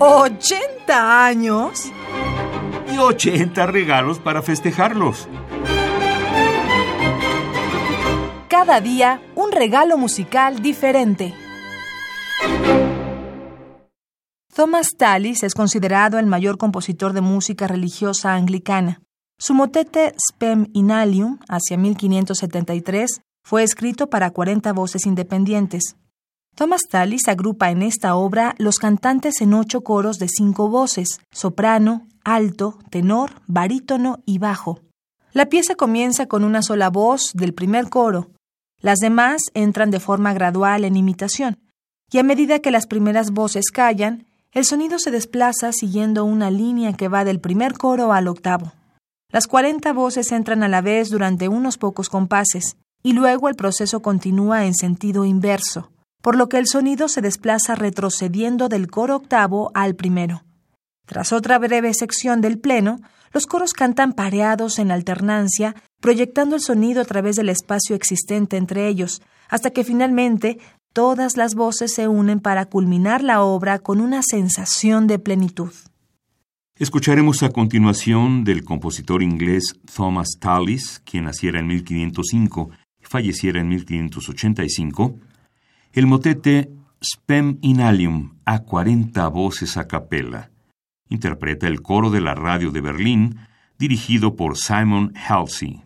¿80 años? Y 80 regalos para festejarlos. Cada día un regalo musical diferente. Thomas Tallis es considerado el mayor compositor de música religiosa anglicana. Su motete Spem Inalium, hacia 1573, fue escrito para 40 voces independientes. Thomas Tallis agrupa en esta obra los cantantes en ocho coros de cinco voces, soprano, alto, tenor, barítono y bajo. La pieza comienza con una sola voz del primer coro. Las demás entran de forma gradual en imitación, y a medida que las primeras voces callan, el sonido se desplaza siguiendo una línea que va del primer coro al octavo. Las cuarenta voces entran a la vez durante unos pocos compases, y luego el proceso continúa en sentido inverso, por lo que el sonido se desplaza retrocediendo del coro octavo al primero. Tras otra breve sección del pleno, los coros cantan pareados en alternancia, proyectando el sonido a través del espacio existente entre ellos, hasta que finalmente todas las voces se unen para culminar la obra con una sensación de plenitud. Escucharemos a continuación del compositor inglés Thomas Tallis, quien naciera en 1505 y falleciera en 1585, el motete Spem Inalium a 40 voces a capella. Interpreta el coro de la radio de Berlín, dirigido por Simon Halsey.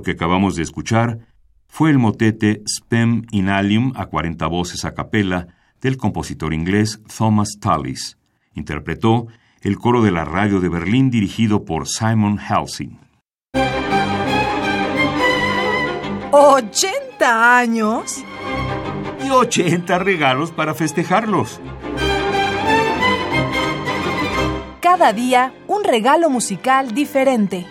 Lo que acabamos de escuchar fue el motete Spem in Alium a 40 voces a capela del compositor inglés Thomas Tallis. Interpretó el coro de la radio de Berlín dirigido por Simon Helsing. ¿80 años? Y 80 regalos para festejarlos. Cada día un regalo musical diferente.